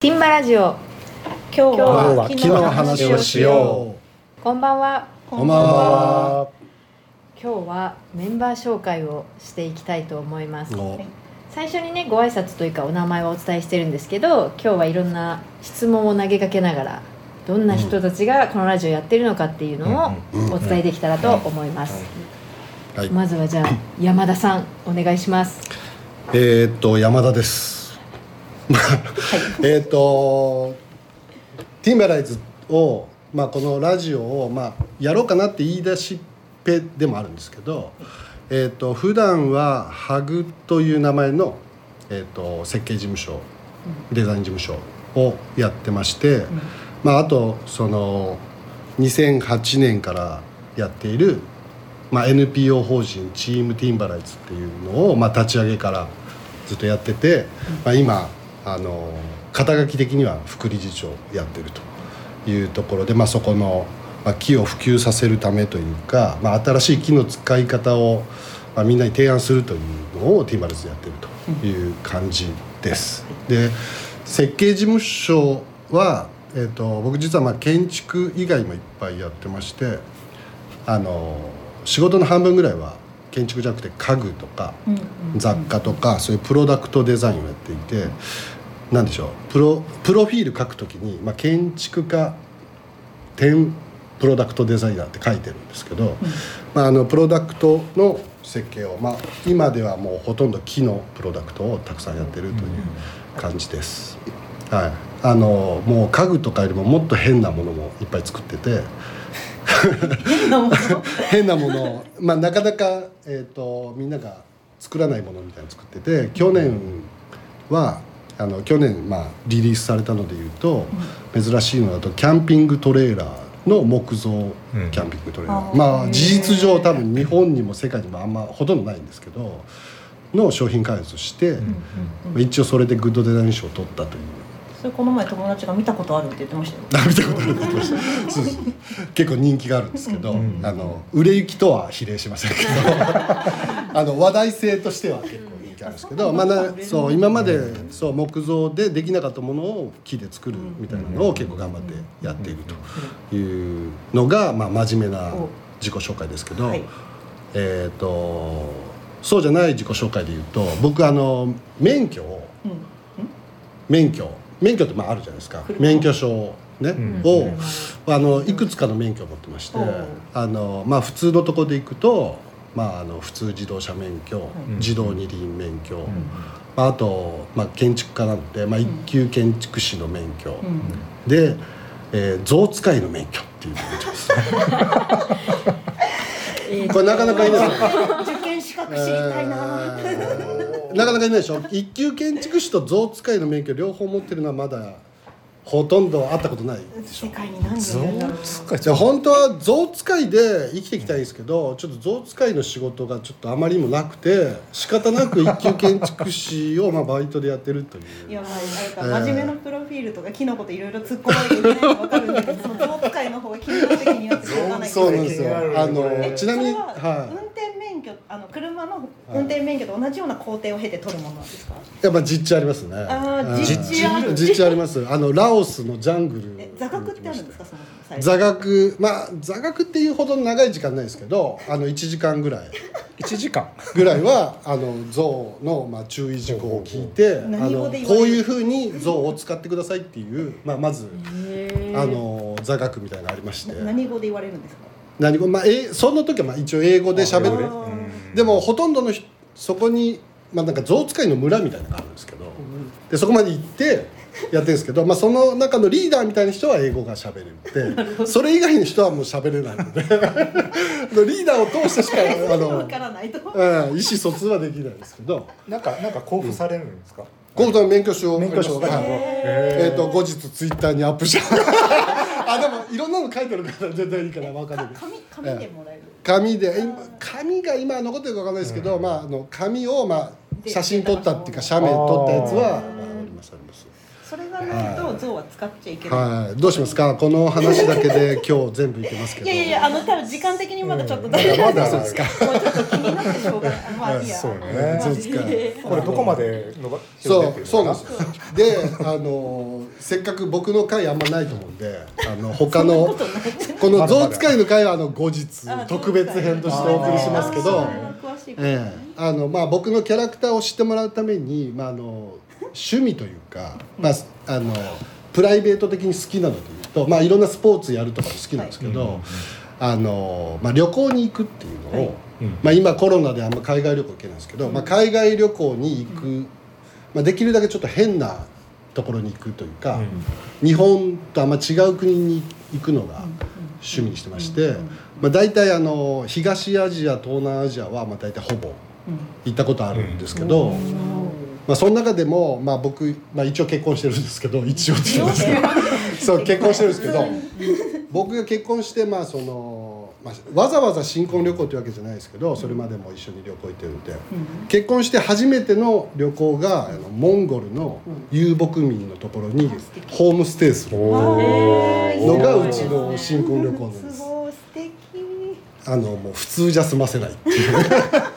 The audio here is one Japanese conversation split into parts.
ティンバラジオ今日今日はは木の話をしよこんばんはう。こんばんは。今日はメンバー紹介をしていきたいと思いますお最初にねご挨拶というかお名前はお伝えしてるんですけど今日はいろんな質問を投げかけながらどんな人たちがこのラジオやってるのかっていうのをうんお伝えできたらと思います、はい。まずはじゃあ山田さんお願いしますえーっと山田です。えーっとティンバライズをまあこのラジオをまあやろうかなって言い出しっぺでもあるんですけど、えーっと普段はハグという名前のえーっと設計事務所、デザイン事務所をやってまして、まああとその2008年からやっているまあ、NPO 法人チームティンバライズっていうのを、まあ、立ち上げからずっとやってて、まあ、今あの肩書き的には副理事長やってるというところで、まあ、そこの、まあ、木を普及させるためというか、まあ、新しい木の使い方を、まあ、みんなに提案するというのをティンバライズやってるという感じです。で設計事務所は、えー、と僕実はまあ建築以外もいっぱいやってましてあの仕事の半分ぐらいは建築じゃなくて家具とか雑貨とかそういうプロダクトデザインをやっていて何でしょうプロプロフィール書くときに、まあ、建築家兼プロダクトデザイナーって書いてるんですけど、まあ、あのプロダクトの設計を、まあ、今ではもうほとんど木のプロダクトをたくさんやってるという感じです。はい、あのもう家具とかよりももっと変なものもいっぱい作ってて。変なもの。を、まあ、なかなか、えー、とみんなが作らないものみたいなの作ってて去年はあの去年、まあ、リリースされたのでいうと、珍しいのだとキャンピングトレーラーの木造キャンピングトレーラー、うんまあ事実上多分日本にも世界にもあんまほとんどないんですけどの商品開発をして、一応それでグッドデザイン賞を取ったという。それこの前友達が見たことあるって言ってましたよ。あ見たことあるって言ってました。そうそう。結構人気があるんですけど、あの売れ行きとは比例しませんけど。あの話題性としては結構人気あるんですけど、まあ、なそう今までそう木造でできなかったものを木で作るみたいなのを結構頑張ってやっているというのが、まあ、真面目な自己紹介ですけど、はい。えっ、とそうじゃない自己紹介で言うと僕あの免許をうん。免許免許ってまああるじゃないですか。車。免許証ね、ん。をあのいくつかの免許を持ってましてあの、まあ、普通のとこで行くと、まあ、あの普通自動車免許、自動二輪免許、まあ、あと、まあ、建築家なので、まあ、一級建築士の免許、うん。で、えー、象使いの免許っていう免許です。えーこれなかなかいない。ですよ受験資格知りたいな。えーなかなかいないでしょ？一級建築士と象使いの免許両方持ってるのはまだほとんど会ったことない。でしょ世界に何人いるんだろう。じゃあ本当は象使いで生きていきたいんですけどちょっと象使いの仕事がちょっとあまりにもなくて仕方なく一級建築士をまあバイトでやってるという。いやまああれか真面目なプロフィールとか木のこといろいろ突っ込まなきゃいけないの分かるんだけどその象使いの方が気になって気になってしょうがないそうなんですよ。あのえちなみにはは運転免許あの車の運転免許と同じような工程を経て取るものなんですか？いやっぱ実地ありますね。あーうん。実地ある。実地あります。あのラオスのジャングル。え座学ってあるんですか？そもそも最初。座学。まあ座学っていうほど長い時間ないですけどあの1時間ぐらい。1時間？ぐらいはあの象のまあ注意事項を聞いてあ何語のこういうふうに象を使ってくださいっていう、まあ、まずあの座学みたいなのがありまして。何語で言われるんですか？何語、まあ、えその時はまあ一応英語で喋るでもほとんどの人そこに、まあ、なんか象使いの村みたいなのがあるんですけどでそこまで行ってやってるんですけど、まあ、その中のリーダーみたいな人は英語が喋れてそれ以外の人はもう喋れないので リーダーを通してしか あの分、からないと。うん、意思疎通はできないですけど。なんかなんか交付されるんですか、ゴーさん免許証免許証が。はい。えっ、と後日ツイッターにアップした あでもいろんなの書いてるから絶対いいから分かんないけど。紙紙でもらえる。紙で今紙が今残ってるか分かんないですけど、まああの紙をまあで写真撮ったっていうか写メ撮ったやつは、まあ、ありますありますそれががないと象は使っちゃいけない。はい。どうしますか？この話だけで今日全部いけますけど。いやいやいやあの多分時間的にまだちょっと。うん大丈夫まだそうですか？もうちょっと気になってしょうがない。まあいいや。そうねそうですか。これどこまで伸ばそう。そうなんすです。よであのせっかく僕の回あんまないと思うんであの他のこの象使いの回はあの後日あ特別編としてお送りしますけど。あー詳しいことね。ええ。あのまあ僕のキャラクターを知ってもらうために、まあ、あの趣味というか、まあ、あのプライベート的に好きなのというと、まあ、いろんなスポーツやるとかも好きなんですけど、はいあのまあ、旅行に行くっていうのを、まあ、今コロナであんま海外旅行行けないんですけど、まあ、海外旅行に行く、まあ、できるだけちょっと変なところに行くというか、日本とあんま違う国に行くのが趣味にしてまして、まあ、大体あの東アジア東南アジアはまあ大体ほぼ行ったことあるんですけど、まあ、その中でも、まあ、僕、まあ、一応結婚してるんですけど 一応って言うんですけど そう結婚してるんですけど僕が結婚して、まあそのまあ、わざわざ新婚旅行というわけじゃないですけどそれまでも一緒に旅行行ってるんで。結婚して初めての旅行があのモンゴルの遊牧民のところにホームステイするのがうちの新婚旅行なんです。あのもう普通じゃ済ませないっていう。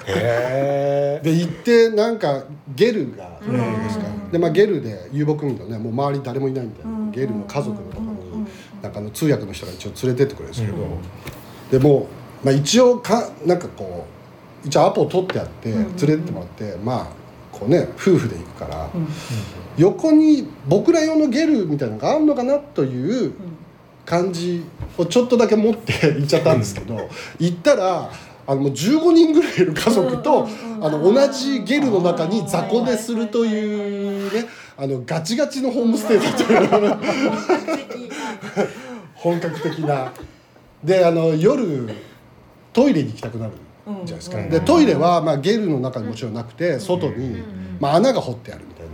へ で行ってなんかゲルがいるじゃないですかで、まあ、ゲルで遊牧民のねもう周り誰もいないみたいな。ゲルの家族のところになんかあの通訳の人が一応連れてってくれるんですけど、でもう、まあ、一応かなんかこう一応アポを取ってあって連れてってもらって、まあこうね夫婦で行くから、横に僕ら用のゲルみたいなのがあるのかなという感じをちょっとだけ持って行っちゃったんですけど行ったらあのもう15人ぐらいいる家族とあの同じゲルの中に雑魚寝するというねあのガチガチのホームステイだという。本格的な。であの夜トイレに行きたくなるじゃないですか。うんでトイレは、まあ、ゲルの中にもちろんなくて外に、まあ、穴が掘ってあるみたいな。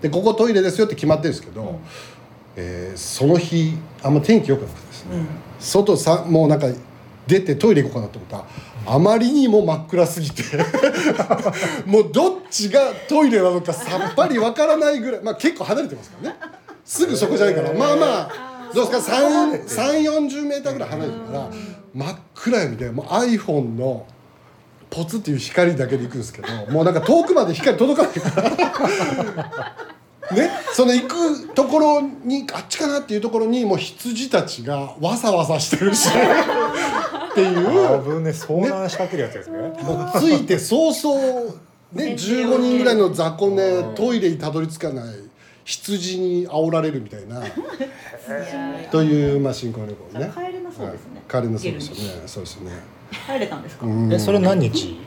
でここトイレですよって決まってるんですけど、えーその日あんま天気良くなくてですね、外さもうなんか出てトイレ行こうかなと思ったらあまりにも真っ暗すぎて もうどっちがトイレなのかさっぱりわからないぐらいまあ結構離れてますからね。すぐそこじゃないから。まあまあどうですか？3 3 4 0メーターぐらい離れてるから真っ暗闇でもう iPhone のポツっていう光だけで行くんですけどもうなんか遠くまで光届かないから。ね、その行くところにあっちかなっていうところにもう羊たちがわさわさしてるし。っていう。あぶね遭難しかけるやつですね。もうついて早々、ね、15人ぐらいの雑魚寝トイレにたどり着かない羊に煽られるみたいな。という、まあ、新婚旅行ね。帰れなそうですね。はい。帰れなそうですよねそうですよね。帰れたんですか？うん。えそれ何日？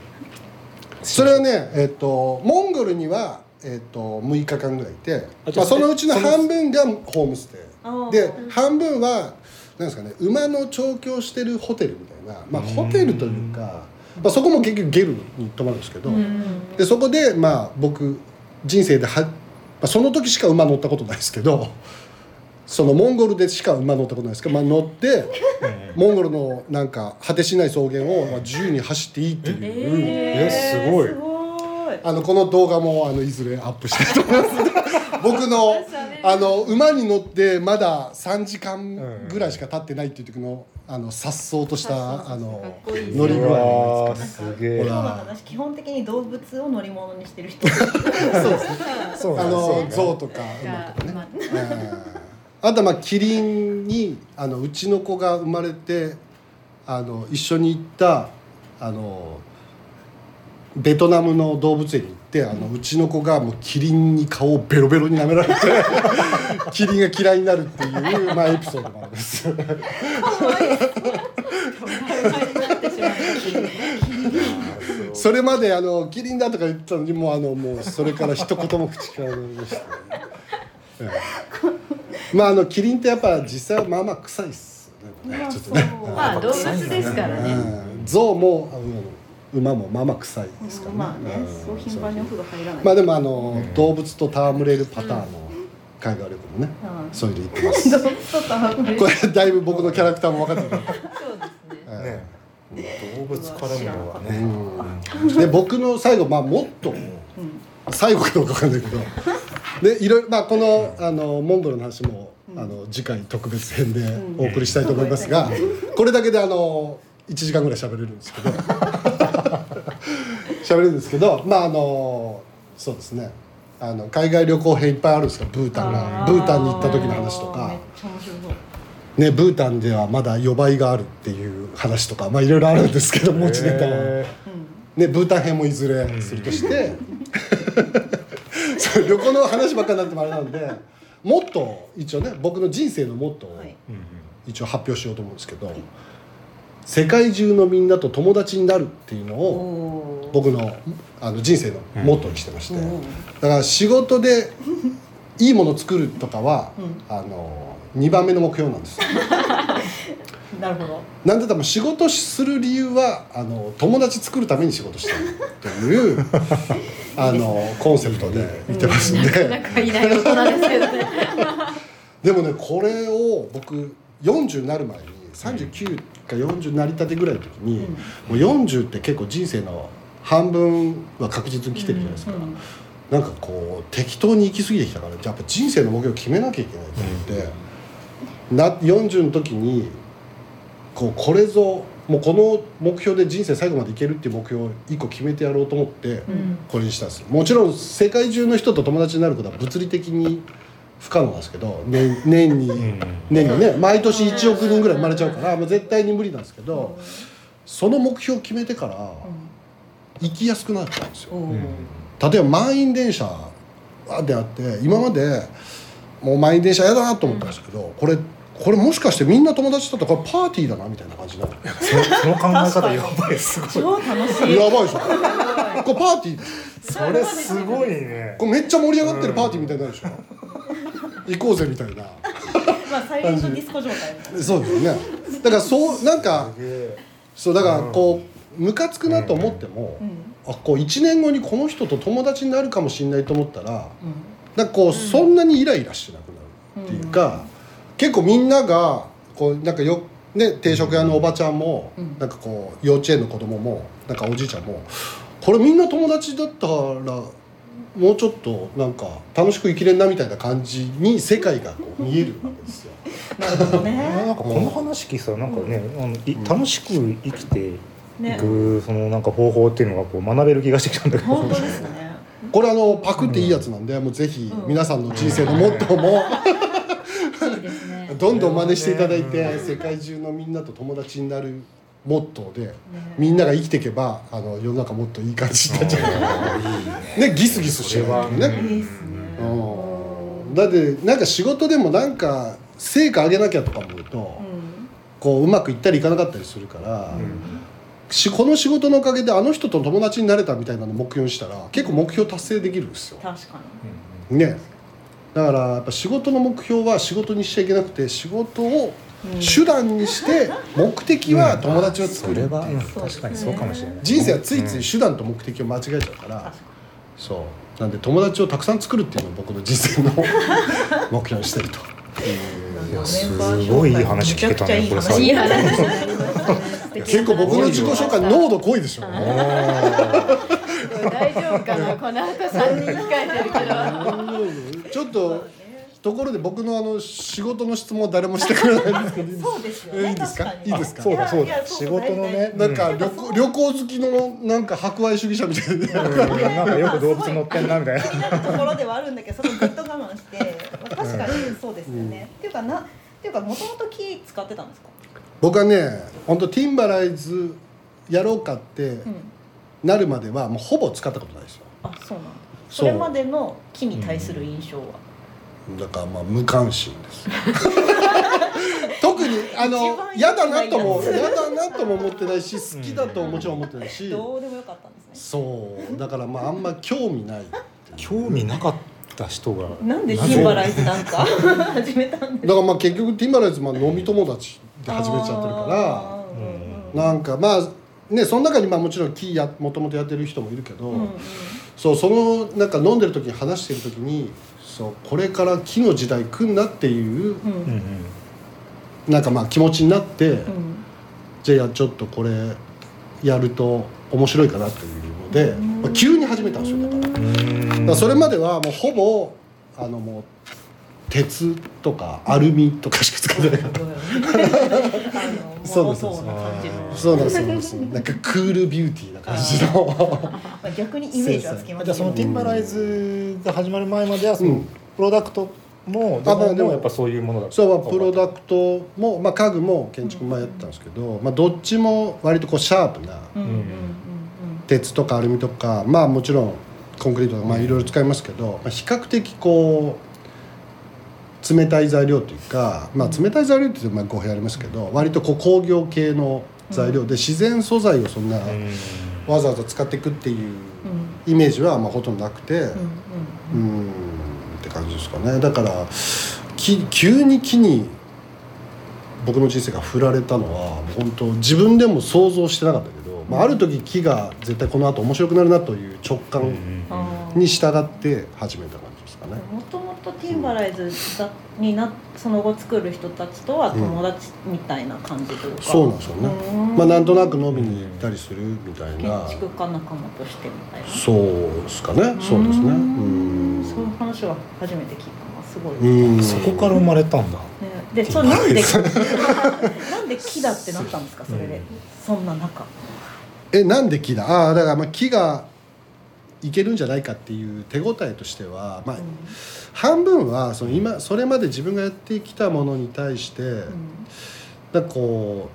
それはねえっ、とモンゴルには、えっと6日間ぐらいいてまあ、そのうちの半分がホームステイ。で半分はなんですかね馬の調教してるホテルみたいな、まあ、ホテルというか、まあ、そこも結局ゲルに泊まるんですけど、でそこでまあ僕人生では、まあ、その時しか馬乗ったことないですけど そのモンゴルでしか馬乗ったことないですけど、まあ、乗ってモンゴルのなんか果てしない草原をまあ自由に走っていいっていう。えすごい。すごい。あのこの動画もあのいずれアップしたいと思います。僕のあの馬に乗ってまだ3時間ぐらいしか経ってないっていう時のあの颯爽としたあの乗り具合すげえ。ほら。今日の話基本的に動物を乗り物にしてる人。そうあの象とか馬がとかね。まあ。とはまあキリンにあのうちの子が生まれてあの一緒に行ったあのベトナムの動物園に行ってあのうちの子がもうキリンに顔をベロベロに舐められてキリンが嫌いになるっていう、まあ、エピソードもあるんです。それまであのキリンだとか言ってたのにもうあのもうそれから一言も口から出ました、ねええまああのキリンってやっぱ実際はまあまあ臭いっすよね。まあちょっとね。まあ動物ですからね。うん象もあの馬もまあまあ臭いですからね、まあねうん、そう頻繁にお風呂入らない。まあでもあの動物と戯れるパターンの海外旅行もね、うん。そういうの行ってます。動物と戯れる。これだいぶ僕のキャラクターも分かってる、そうですね。えね動物絡むのはえね。うんで僕の最後まあもっと最後かどうか分かんないけど。でいろいろまあこのあのモンゴルの話も、あの次回特別編でお送りしたいと思いますが、これだけであの1時間ぐらい喋れるんですけど喋れるんですけどまああのそうですね。あの海外旅行編いっぱいあるんですよ。ブータンが。ブータンに行った時の話とか。ね、ブータンではまだ予売があるっていう話とかまあいろいろあるんですけど持ちネタは。へね、ブータン編もいずれするとして、そう旅行の話ばっかりになってもあれなんでもっと一応ね僕の人生のモットーを一応発表しようと思うんですけど、世界中のみんなと友達になるっていうのおをお僕のあの人生のモットーにしてまして、うん。だから仕事でいいものを作るとかは、うん。あの2番目の目標なんですよ。なるほど。なんで多分仕事する理由はあの友達作るために仕事してるという あのコンセプトで言ってますんで、なかなかいない大人ですけどね。でもねこれを僕40になる前に39か40になりたてぐらいの時に、もう40って結構人生の半分は確実に来てるじゃないですか、うんうん。なんかこう適当に行き過ぎてきたからやっぱ人生の目標を決めなきゃいけないと思って、な40の時にこうこれぞもうこの目標で人生最後までいけるっていう目標を1個決めてやろうと思ってうん。これにしたんですよ。もちろん世界中の人と友達になることは物理的に不可能なんですけど年年にうん。年にね毎年1億人ぐらい生まれちゃうからもう絶対に無理なんですけどその目標を決めてから行きやすくなったんですよ。例えば満員電車であって今までもう満員電車嫌だなと思ったんですけど、これこれもしかしてみんな友達だったらこれパーティーだなみたいな感じになるそその考え方やばいすごい。超楽しい。やばいでしょ？これパーティー。それすごいね。これめっちゃ盛り上がってるパーティーみたいになるでしょ、行こうぜみたいな。まあサイレントディスコ状態みたいな。そうですよね。だからそうなんかそうだからこうムカつくなと思っても、うん。あこう1年後にこの人と友達になるかもしれないと思ったらうん。なんかこう、そんなにイライラしなくなるっていうか、結構みんながこうなんかよね定食屋のおばちゃんも、うん。なんかこう幼稚園の子供もなんかおじいちゃんもこれみんな友達だったらもうちょっとなんか楽しく生きれんなみたいな感じに世界がこう見えるわけですよ。なるほどなんねかこの話聞いたらなんかね、あのい楽しく生きていね。くそのなんか方法っていうのがこう学べる気がしてきたんだけど。本当ですね。これあのパクっていいやつなんで、もうぜひ皆さんの人生のモットーも どんどん真似していただいて世界中のみんなと友達になるモットーでみんなが生きていけばあの世の中もっといい感じになっちゃう。ね。ギスギスしないとね。いいっすね。うん。だってなんか仕事でもなんか成果上げなきゃとか思うと、うん。こううまくいったりいかなかったりするから、しこの仕事のおかげであの人と友達になれたみたいなのを目標にしたら結構目標達成できるんですよ。確かね。だからやっぱ仕事の目標は仕事にしちゃいけなくて仕事をに手段にして目的は友達を作れは、うん。確かにそうかもしれない。人生はついつい手段と目的を間違えちゃうから、そう。なんで友達をたくさん作るっていうのを僕の人生の 目標にしてると。にいやすごいいい話聞けたねこれさいい話ですね。結構僕の自己紹介濃度濃いでしょ。大丈夫かなこの後3人控えてるけど。ちょっとところで僕のあの仕事の質問は誰もしてくれないんですけど。いいですそうですよね。えいいですか？いいですか？そうだそうだ。仕事のねなんか旅行旅行好きのなんか博愛主義者みたいな。うん。なんかよく動物乗ってんなみたいな。気になるところではあるんだけどそれをぐっと我慢して、まあ、確かにそうですよね、っていうかなっていうかもともと木使ってたんですか、僕はね本当ティンバライズやろうかってうん、なるまではもうほぼ使ったことないですよ。あそうなんだ。それまでの木に対する印象は、だからまあ無関心です。特にあの嫌だなとも嫌だなとも。思ってないし好きだとももちろん思ってないし。どうでもよかったんですね。そう。だからまああんま興味ない興味なかった人が。なんでティンバライズなんか始めたんですだからまあ結局ティンバライズまあ飲み友達で始めちゃってるから。なんかまあねその中にまあもちろんキーやもともとやってる人もいるけど、うんうん。そうそのなんか飲んでる時に話してる時にそうこれから木の時代来んなっていうなんかまあ気持ちになって、うん。じゃあちょっとこれやると面白いかなというので、うん。まあ、急に始めたんですよだから。だうん。からそれまではもうほぼあのもう鉄とかアルミとかしか使ってないからそうですもそうですそうなんですなんかクールビューティーな感じの。まあ逆にイメージはつきます。じゃあそのティンバライズが始まる前まではそのうん。プロダクトもデザインあまあでももやっぱそういうものだそうまあプロダクトも、まあ、家具も建築もやってたんですけど、まあ、どっちも割とこうシャープな鉄とかアルミとかまあもちろんコンクリートとかまあいろいろ使いますけど、まあ、比較的こう冷たい材料というか、まあ、冷たい材料って言うとまあ語弊ありますけど割とこう工業系の材料で自然素材をそんなうん。わざわざ使っていくっていううん。イメージはまあほとんどなくてうんって感じですかね。だからき急に木に僕の人生が振られたのは本当自分でも想像してなかったけど、まあ、ある時木が絶対この後面白くなるなという直感に従って始めた感じですかね。もとティンバライズだになその後作る人たちとは友達みたいな感じというか、そうなんですよね。うん。まあなんとなく飲みに行ったりするみたい建な築家仲間としてみたいな。そうですかね。そうですね。うん。そういう話は初めて聞いたのはすごい、うん。そこから生まれたんだ。ね、でそれなんで なんで木だってなったんですかそれで、そんな中。えなんで木だ？ああだからまあ木がいけるんじゃないかっていう手応えとしては、まあ、半分はその今それまで自分がやってきたものに対して、なんかこ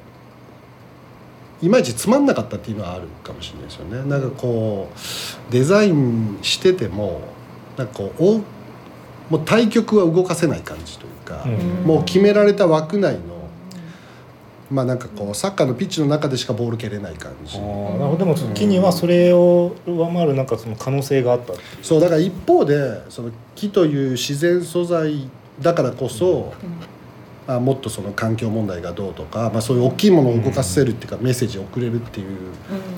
ういまいちつまんなかったっていうのはあるかもしれないですよね。なんかこうデザインしててもなんかこうおもう対局は動かせない感じというか、うん。もう決められた枠内のまあなんかこうサッカーのピッチの中でしかボール蹴れない感じ。なるほど。でも木にはそれを上回るなんかその可能性があったっていう。そうだから一方でその木という自然素材だからこそ、あもっとその環境問題がどうとか、まあ、そういう大きいものを動かせるっていうか、メッセージを送れるっていう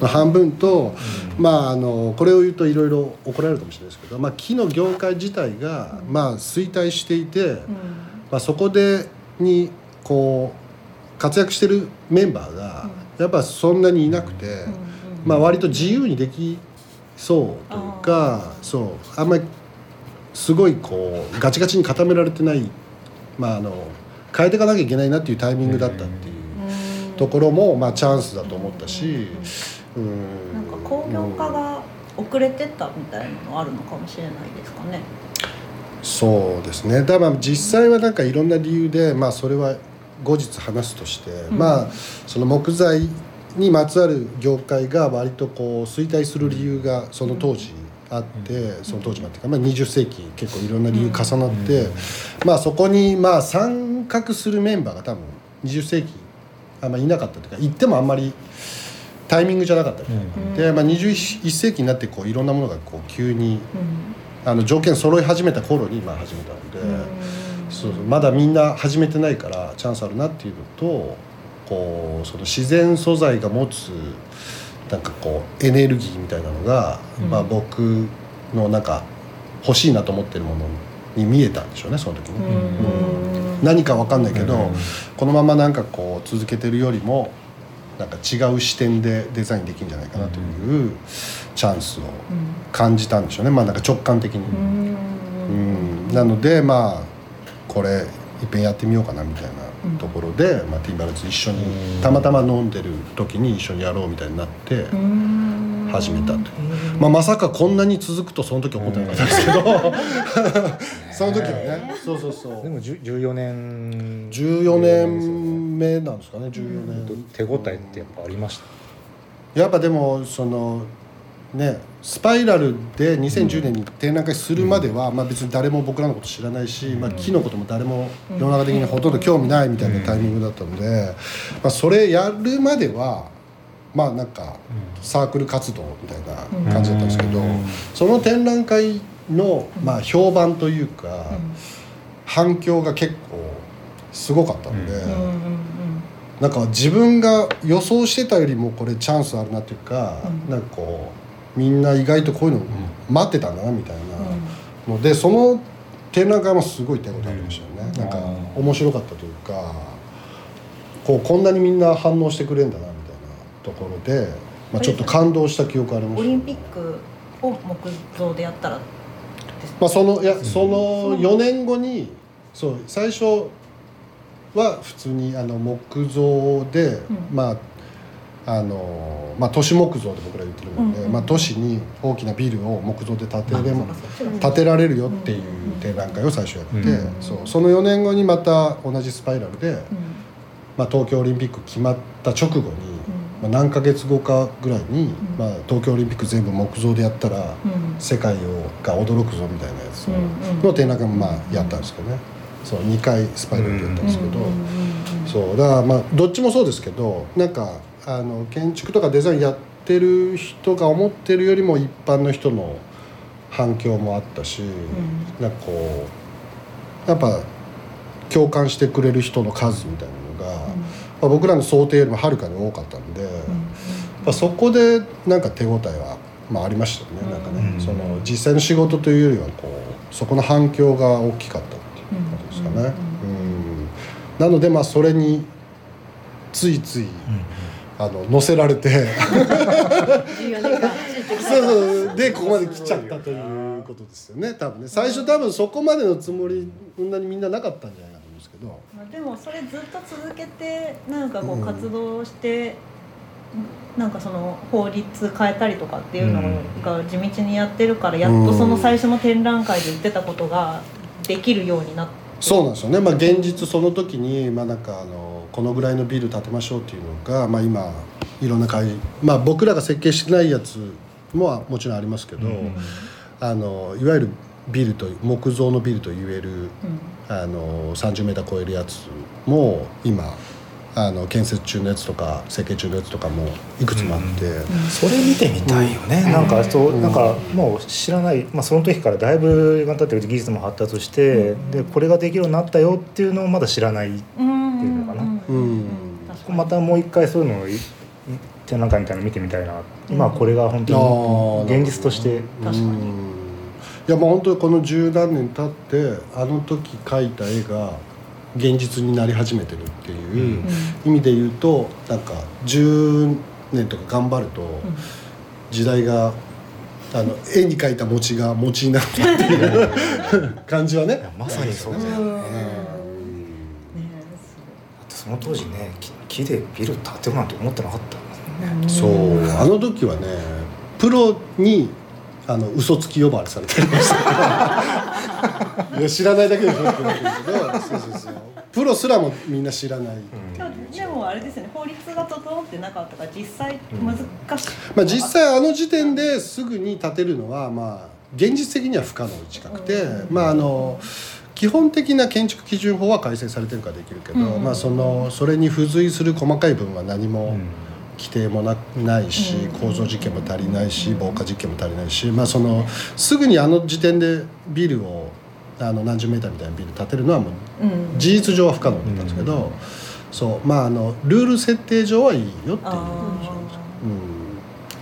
の半分と、まああのこれを言うといろいろ怒られるかもしれないですけど、まあ、木の業界自体が、まあ、衰退していて、まあ、そこでにこう活躍してるメンバーがやっぱそんなにいなくて。まあ、割と自由にできそうというかそう。あんまりすごいこうガチガチに固められてない、まあ、あの変えていかなきゃいけないなっていうタイミングだったっていうところも、まあ、チャンスだと思ったし、うん、なんか工業化が遅れてったみたいなのあるのかもしれないですかね。そうですね。だからまあ実際はなんかいろんな理由で、まあ、それは後日話すとして、まあその木材にまつわる業界が割とこう衰退する理由がその当時あって、その当時までか、まあ、20世紀結構いろんな理由重なって、まあそこにまあ参画するメンバーが多分20世紀あんまりいなかったというか行ってもあんまりタイミングじゃなかった。みたいな、で、まあ、21世紀になってこういろんなものがこう急にあの条件揃い始めた頃にまあ始めたので、そうそう。まだみんな始めてないからチャンスあるなっていうのとこうその自然素材が持つなんかこうエネルギーみたいなのが、まあ、僕のなんか欲しいなと思ってるものに見えたんでしょうねその時に、うん。何かわかんないけど、このままなんかこう続けてるよりもなんか違う視点でデザインできるんじゃないかなというチャンスを感じたんでしょうね。まあなんか直感的に。うん。なのでまあこれいっぺんやってみようかなみたいなところで、まあ、ティンバランス一緒にたまたま飲んでる時に一緒にやろうみたいになって始めたという、まあ、まさかこんなに続くとその時思ってなかったですけど。その時はね。そうそうそう。でも10 14年14年目なんですかね14年、手応えってやっぱありました？やっぱでもそのねスパイラルで2010年に展覧会するまでは、まあ、別に誰も僕らのこと知らないし、まあ、木のことも誰も世の中的にほとんど興味ないみたいなタイミングだったので、まあ、それやるまではまあなんかサークル活動みたいな感じだったんですけど、その展覧会の、まあ、評判というか、反響が結構すごかったので。なんか自分が予想してたよりもこれチャンスあるなっていうか、なんかこうみんな意外とこういうの待ってたんだなみたいな。のでその展覧会もすごい手応えありましたよね、なんか面白かったというかこうこんなにみんな反応してくれるんだなみたいなところで、まあ、ちょっと感動した記憶ありますオリンピックを木造でやったらまあそのいやその4年後にそう最初は普通にあの木造で、うん。まああのまあ都市木造で僕ら言ってるので、うんうん。まあ、都市に大きなビルを木造で建てれも建てられるよっていう展覧会を最初やって、うん。そう。その4年後にまた同じスパイラルで、うん。まあ、東京オリンピック決まった直後に、まあ、何ヶ月後かぐらいに、まあ、東京オリンピック全部木造でやったら、うん。世界をが驚くぞみたいなやつうんうん。の展覧会もまあやったんですけどね、そう2回スパイラルでやったんですけど、うんうんうん。そう。だからまあどっちもそうですけどなんかあの建築とかデザインやってる人が思ってるよりも一般の人の反響もあったし、なんかこうやっぱ共感してくれる人の数みたいなのが、まあ、僕らの想定よりもはるかに多かったんで。まあ、そこでなんか手応えは、まあ、ありましたよねなんかね、うん。その実際の仕事というよりはこうそこの反響が大きかったっていうことですかね。うん。うん。なのでまあそれについついあの乗せられて。14年間ついてきた。そうそうでここまで来ちゃったということですよね。多分ね。最初多分そこまでのつもりそんなにみんななかったんじゃないかと思うんですけど。まあでもそれずっと続けてなんかこうんう活動して、なんかその法律変えたりとかっていうのが地道にやってるからやっとその最初の展覧会で言ってたことができるようになってそうなん。ですよね、まあ、現実その時に、まあ、なんかあのこのぐらいのビル建てましょうっていうのが、まあ、今いろんな会まあ僕らが設計してないやつももちろんありますけど、うんあのいわゆるビルと木造のビルと言えるうん。あの 30m 超えるやつも今あの建設中のやつとか設計中のやつとかもいくつもあって、それ見てみたいよね、なんかそうなんかもう知らない、まあ、その時からだいぶ時間経ってる技術も発達して、うん。でこれができるようになったよっていうのをまだ知らないうんっていうのかなうん。またもう一回そういうのをい展覧会みたいなの見てみたいな。今はこれが本あ当ーに現実として。確かに。うん。いやもう本当にこの十何年経ってあの時描いた絵が現実になり始めてるっていう意味で言うとなんか10年とか頑張ると時代があの絵に描いた餅が餅になったっていう 感じはね。まさにそうだよ、うん。だってその当時ね木木でビル建てようなんて思ってなかった。もん。ねそうあの時はねプロにあの嘘つき呼ばわりされてました。いや知らないだけでしょって言われてるけど。そうそうそうプロすらもみんな知らない、でもでもあれですよね。法律が整ってなかったから実際難しい、まあ、実際あの時点ですぐに建てるのはまあ現実的には不可能に近くて、まああの基本的な建築基準法は改正されてるからできるけど、うんまあ、そのそれに付随する細かい部分は何もうん。規定もなないしうん構造実験も足りないし防火実験も足りないし、まあ、そのすぐにあの時点でビルをあの何十メーターみたいなビル建てるのはもううん事実上は不可能だったんですけど、うんそうまああのルール設定上はいいよっていう。あ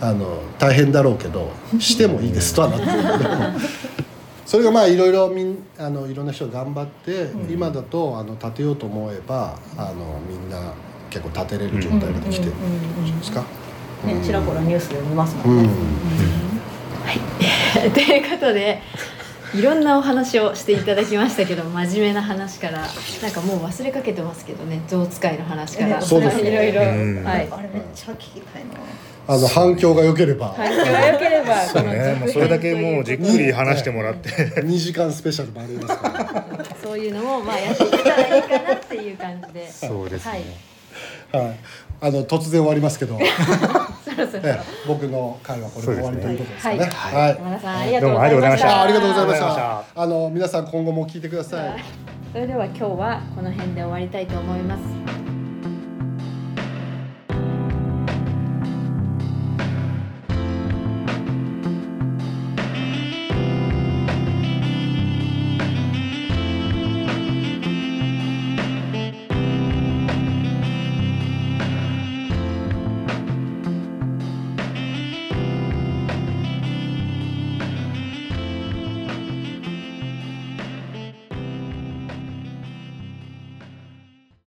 うん、あの大変だろうけどしてもいいですとはなってるけど それがまあいろいろみんあのいろんな人が頑張って、今だとあの建てようと思えばあのみんな結構建てれる状態ができてるんじゃないですか？ーねちらほらニュースで見ますうんもん。ね、ということでいろんなお話をしていただきましたけど真面目な話からなんかもう忘れかけてますけどね象使いの話から、ね。そうですね。いろいろ、うん。はい。あれめっちゃ聞きたいなあの反響が良ければ、反響が良ければこのねもうそれだけもうじっくり話してもらって。2時間スペシャルもありますから、そういうのもまあやっていけたらいいかなっていう感じで。そうですね、はい。はい、あの突然終わりますけど、そろそろ。ええ。僕の会はこれで終わりということですかね。はい。はい。山田さんありがとうございました。どうもあありがとうございました。あの皆さん今後も聞いてください。それでは今日はこの辺で終わりたいと思います